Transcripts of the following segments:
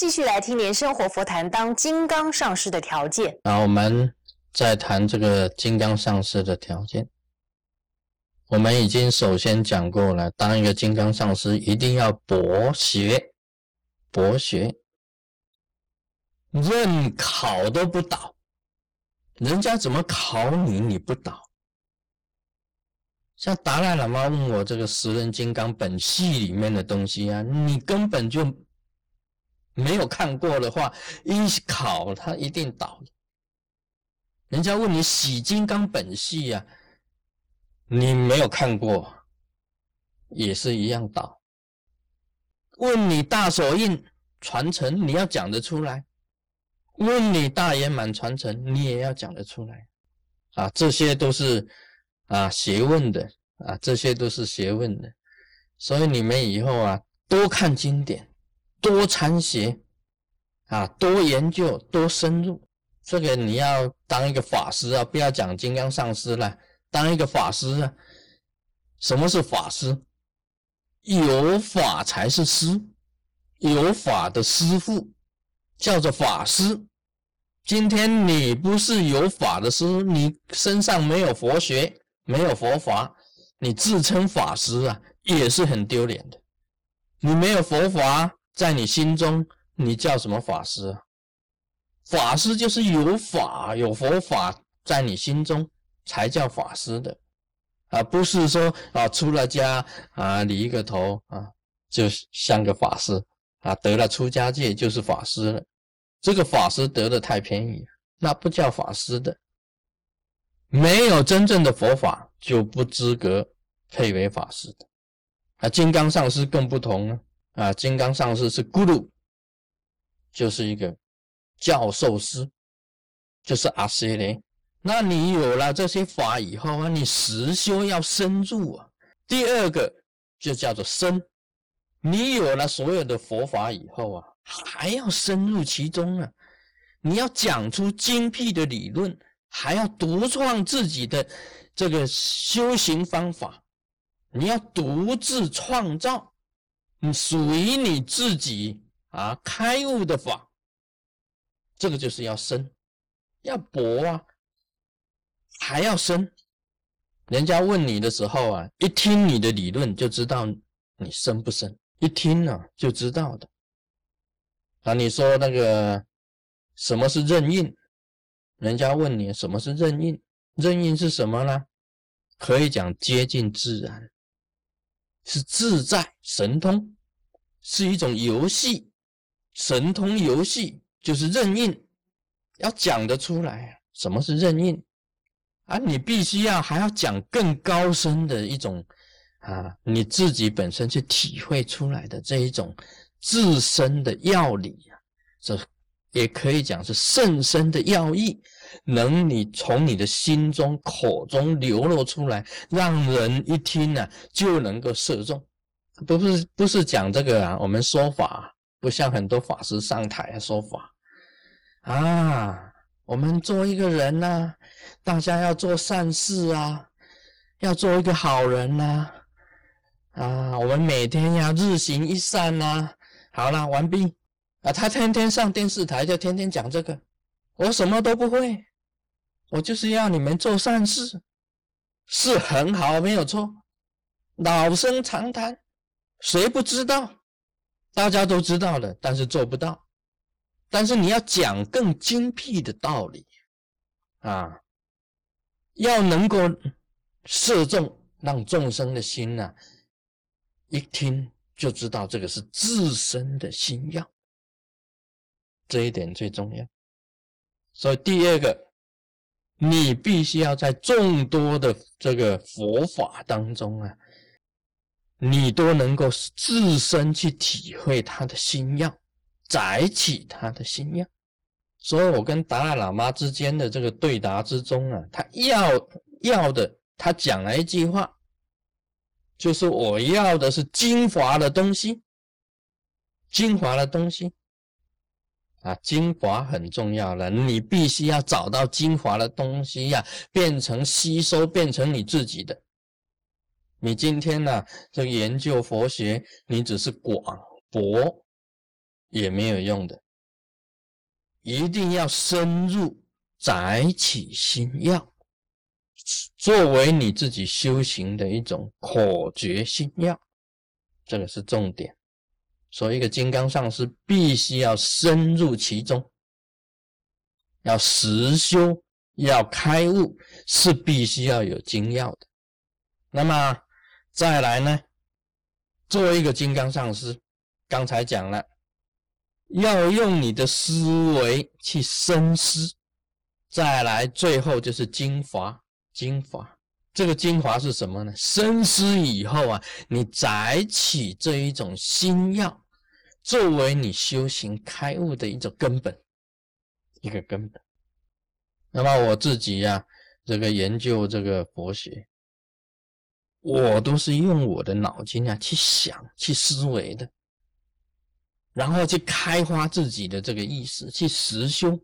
继续来听莲生活佛谈当金刚上师的条件。啊，我们再谈这个金刚上师的条件。我们已经首先讲过了，当一个金刚上师一定要博学，博学，任考都不倒，人家怎么考你，你不倒。像达赖喇嘛问我这个十人金刚本系里面的东西啊，你根本就没有看过的话，一考他一定倒。人家问你洗金刚本系呀。你没有看过，也是一样倒。问你大手印传承，你要讲得出来；问你大圆满传承，你也要讲得出来。啊，这些都是啊学问的啊，这些都是学问的。所以你们以后啊，多看经典，多参学，啊，多研究，多深入。这个你要当一个法师啊，不要讲金刚上师了。当一个法师啊，什么是法师？有法才是师，有法的师傅叫做法师。今天你不是有法的师，你身上没有佛学，没有佛法，你自称法师啊，也是很丢脸的。你没有佛法在你心中，你叫什么法师？法师就是有法有佛法在你心中。才叫法师的，啊，不是说啊出了家啊理一个头啊就像个法师啊得了出家戒就是法师了，这个法师得的太便宜，那不叫法师的，没有真正的佛法就不资格配为法师的，啊，金刚上师更不同了，啊金刚上师是咕噜，就是一个教授师，就是阿塞雷。那你有了这些法以后啊，你实修要深入啊。第二个就叫做深，你有了所有的佛法以后啊，还要深入其中啊。你要讲出精辟的理论，还要独创自己的这个修行方法，你要独自创造，你属于你自己啊开悟的法。这个就是要深，要博啊。还要深，人家问你的时候啊，一听你的理论就知道你深不深，一听呢就知道的。啊，你说那个什么是任印？人家问你什么是任印？任印是什么呢？可以讲接近自然，是自在神通，是一种游戏，神通游戏就是任印。要讲得出来啊，什么是任印？啊，你必须要还要讲更高深的一种啊，你自己本身去体会出来的这一种自身的要理啊，这也可以讲是甚深的要义，能你从你的心中口中流露出来，让人一听呢就能够射中。不是不是讲这个啊，我们说法不像很多法师上台说法啊。我们做一个人呢，大家要做善事啊，要做一个好人呐，啊，我们每天要日行一善呐。好了，完毕。啊，他天天上电视台就天天讲这个，我什么都不会，我就是要你们做善事，是很好，没有错。老生常谈，谁不知道？大家都知道的，但是做不到。但是你要讲更精辟的道理啊，要能够射中，让众生的心呢，一听就知道这个是自身的心要，这一点最重要。所以第二个，你必须要在众多的这个佛法当中啊，你都能够自身去体会他的心要。载起他的心要，所以我跟达赖喇嘛之间的这个对答之中啊，他要要的，他讲了一句话，就是我要的是精华的东西，精华的东西啊，精华很重要了，你必须要找到精华的东西呀，变成吸收，变成你自己的。你今天呢，这研究佛学，你只是广博。也没有用的，一定要深入载起心要，作为你自己修行的一种口诀心要，这个是重点。所以，一个金刚上师必须要深入其中，要实修，要开悟，是必须要有精要的。那么再来呢？作为一个金刚上师，刚才讲了，要用你的思维去深思。再来，最后就是精华，精华。这个精华是什么呢？深思以后啊，你载起这一种心要，作为你修行开悟的一种根本，一个根本。那么我自己呀，这个研究这个佛学。我都是用我的脑筋啊去想、去思维的，然后去开发自己的这个意识，去实修，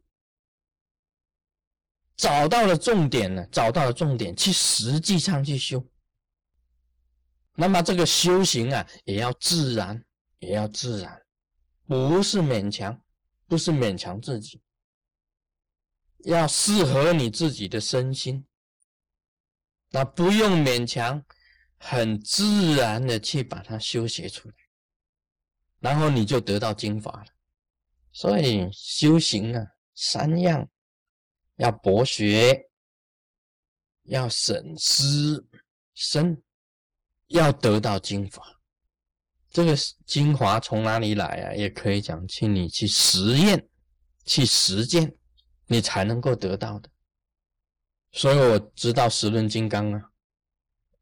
找到了重点呢，找到了重点，去实际上去修。那么这个修行啊，也要自然，也要自然，不是勉强，不是勉强自己，要适合你自己的身心，那不用勉强。很自然的去把它修学出来，然后你就得到精华了。所以修行啊，三样：要博学，要审思深，要得到精华。这个精华从哪里来啊？也可以讲，请你去实验、去实践，你才能够得到的。所以我知道十轮金刚啊。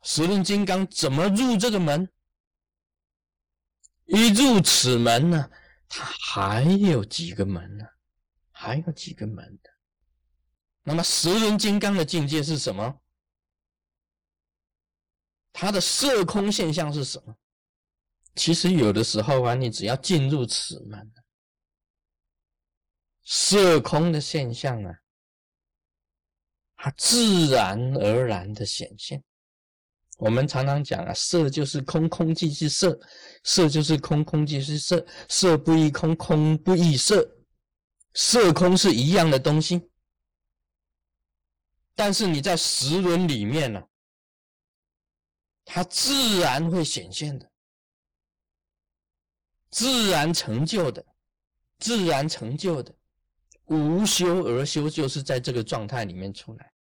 十轮金刚怎么入这个门？一入此门呢，它还有几个门呢？还有几个门的？那么十轮金刚的境界是什么？它的色空现象是什么？其实有的时候啊，你只要进入此门，色空的现象啊，它自然而然的显现。我们常常讲啊，色就是空，空即是色；色就是空，空即是色。色不异空，空不异色，色空是一样的东西。但是你在十轮里面呢，它自然会显现的，自然成就的，自然成就的，无修而修，就是在这个状态里面出来，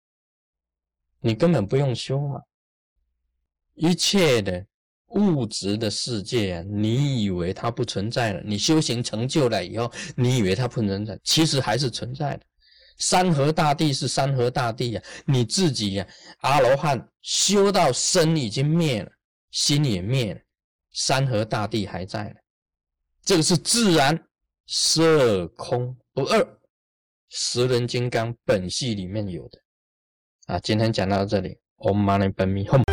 你根本不用修嘛。一切的物质的世界，你以为它不存在了？你修行成就了以后，你以为它不存在，其实还是存在的。山河大地是山河大地啊，你自己呀，阿罗汉修到身已经灭了，心也灭了，山河大地还在呢。这个是自然色空不二，十人金刚本系里面有的啊。今天讲到这里，Om Mani Padme Hum。